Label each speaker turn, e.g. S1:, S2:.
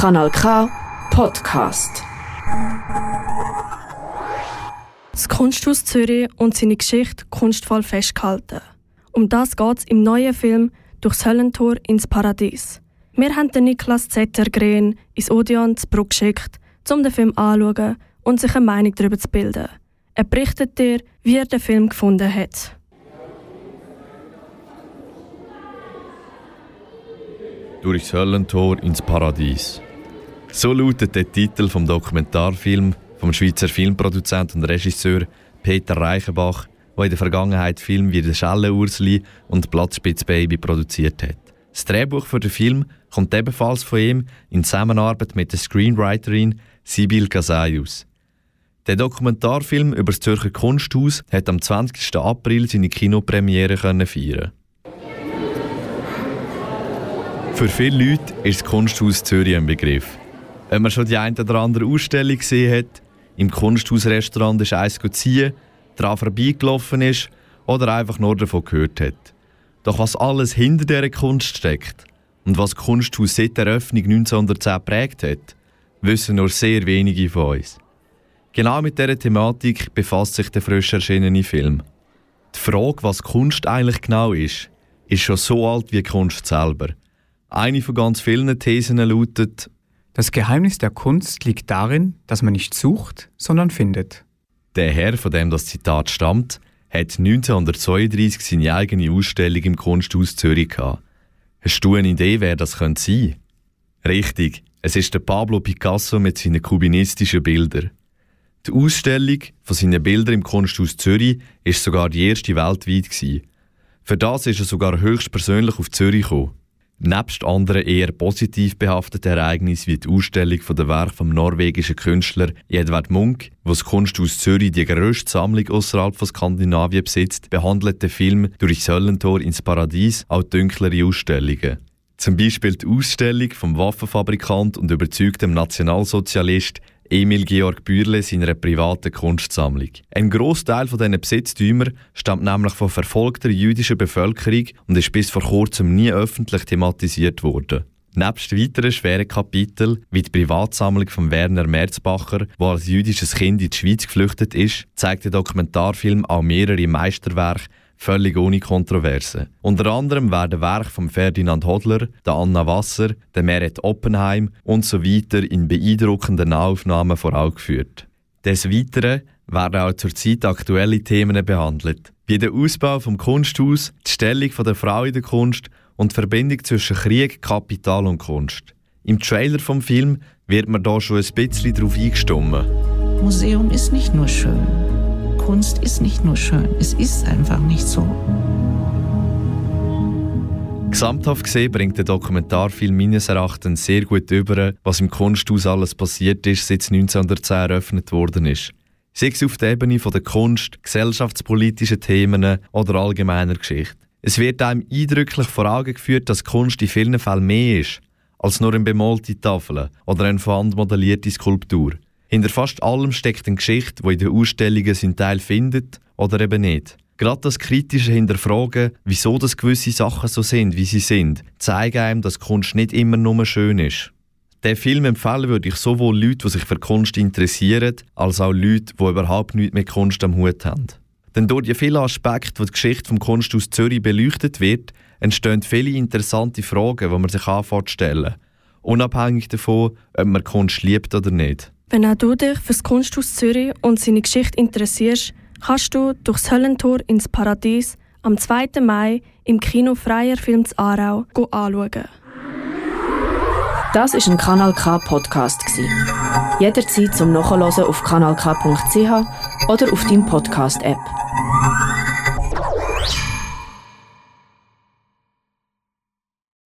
S1: Kanal K Podcast.
S2: Das Kunsthaus Zürich und seine Geschichte kunstvoll festgehalten. Um das geht es im neuen Film Durchs Höllentor ins Paradies. Wir haben den Niklas Zettergren ins Odeon zu Bruck geschickt, um den Film anzuschauen und sich eine Meinung darüber zu bilden. Er berichtet dir, wie er den Film gefunden hat.
S3: Durchs Höllentor ins Paradies. So lautet der Titel vom Dokumentarfilm vom Schweizer Filmproduzent und Regisseur Peter Reichenbach, der in der Vergangenheit Filme wie «Der Schellenursli» und «Platzspitzbaby» produziert hat. Das Drehbuch für den Film kommt ebenfalls von ihm in Zusammenarbeit mit der Screenwriterin Sibyl Casayus. Der Dokumentarfilm über das Zürcher Kunsthaus hat am 20. April seine Kinopremiere feiern. Für viele Leute ist das Kunsthaus Zürich ein Begriff. Wenn man schon die eine oder andere Ausstellung gesehen hat, im Kunsthausrestaurant ist eins ziehen, daran vorbeigelaufen ist oder einfach nur davon gehört hat. Doch was alles hinter dieser Kunst steckt und was Kunsthaus seit der Eröffnung 1910 prägt hat, wissen nur sehr wenige von uns. Genau mit dieser Thematik befasst sich der frisch erschienene Film. Die Frage, was Kunst eigentlich genau ist, ist schon so alt wie Kunst selber. Eine von ganz vielen Thesen lautet,
S4: das Geheimnis der Kunst liegt darin, dass man nicht sucht, sondern findet.
S3: Der Herr, von dem das Zitat stammt, hat 1932 seine eigene Ausstellung im Kunsthaus Zürich gehabt. Hast du eine Idee, wer das könnte sein? Richtig, es ist der Pablo Picasso mit seinen kubinistischen Bildern. Die Ausstellung von seinen Bildern im Kunsthaus Zürich ist sogar die erste weltweit. Für das ist er sogar höchstpersönlich auf Zürich gekommen. Nebst anderen eher positiv behafteten Ereignissen wie die Ausstellung der Werk vom norwegischen Künstler Edvard Munch, wo das Kunsthaus Zürich die grösste Sammlung außerhalb von Skandinavien besitzt, behandelt der Film durch Höllentor ins Paradies auch dunklere Ausstellungen. Zum Beispiel die Ausstellung vom Waffenfabrikant und überzeugtem Nationalsozialist Emil Georg Bürle seiner privaten Kunstsammlung. Ein Großteil von diesen Besitztümern stammt nämlich von verfolgter jüdischer Bevölkerung und ist bis vor kurzem nie öffentlich thematisiert worden. Nebst weiteren schweren Kapiteln, wie die Privatsammlung von Werner Merzbacher, der als jüdisches Kind in die Schweiz geflüchtet ist, zeigt der Dokumentarfilm auch mehrere Meisterwerke völlig ohne Kontroverse. Unter anderem werden Werke von Ferdinand Hodler, der Anna Wasser, der Meret Oppenheim und so weiter in beeindruckenden Aufnahmen vor Augen geführt. Des Weiteren werden auch zurzeit aktuelle Themen behandelt, wie der Ausbau vom Kunsthaus, die Stellung der Frau in der Kunst und die Verbindung zwischen Krieg, Kapital und Kunst. Im Trailer vom Film wird man da schon ein bisschen darauf eingestimmt.
S5: Museum ist nicht nur schön. Kunst ist nicht nur schön, es ist einfach nicht so.
S3: Gesamthaft gesehen bringt der Dokumentarfilm meines Erachtens sehr gut über, was im Kunsthaus alles passiert ist, seit es 1910 eröffnet worden ist. Sei es auf der Ebene von der Kunst, gesellschaftspolitischen Themen oder allgemeiner Geschichte. Es wird einem eindrücklich vor Augen geführt, dass Kunst in vielen Fällen mehr ist als nur eine bemalte Tafel oder eine von Hand modellierte Skulptur. Hinter fast allem steckt eine Geschichte, die in den Ausstellungen seinen Teil findet oder eben nicht. Gerade das kritische Hinterfragen, wieso das gewisse Sachen so sind, wie sie sind, zeigt einem, dass Kunst nicht immer nur schön ist. Den Film empfehlen würde ich sowohl Leuten, die sich für Kunst interessieren, als auch Leuten, die überhaupt nichts mit Kunst am Hut haben. Denn durch die vielen Aspekte, wo die Geschichte vom Kunsthaus Zürich beleuchtet wird, entstehen viele interessante Fragen, die man sich anfängt zu stellen. Unabhängig davon, ob man Kunst liebt oder nicht.
S2: Wenn auch du dich für das Kunsthaus Zürich und seine Geschichte interessierst, kannst du durchs Höllentor ins Paradies am 2. Mai im Kino Freier Films Aarau anschauen.
S1: Das ist ein Kanal K Podcast Jederzeit zum Nachhören auf kanalk.ch oder auf deinem Podcast App.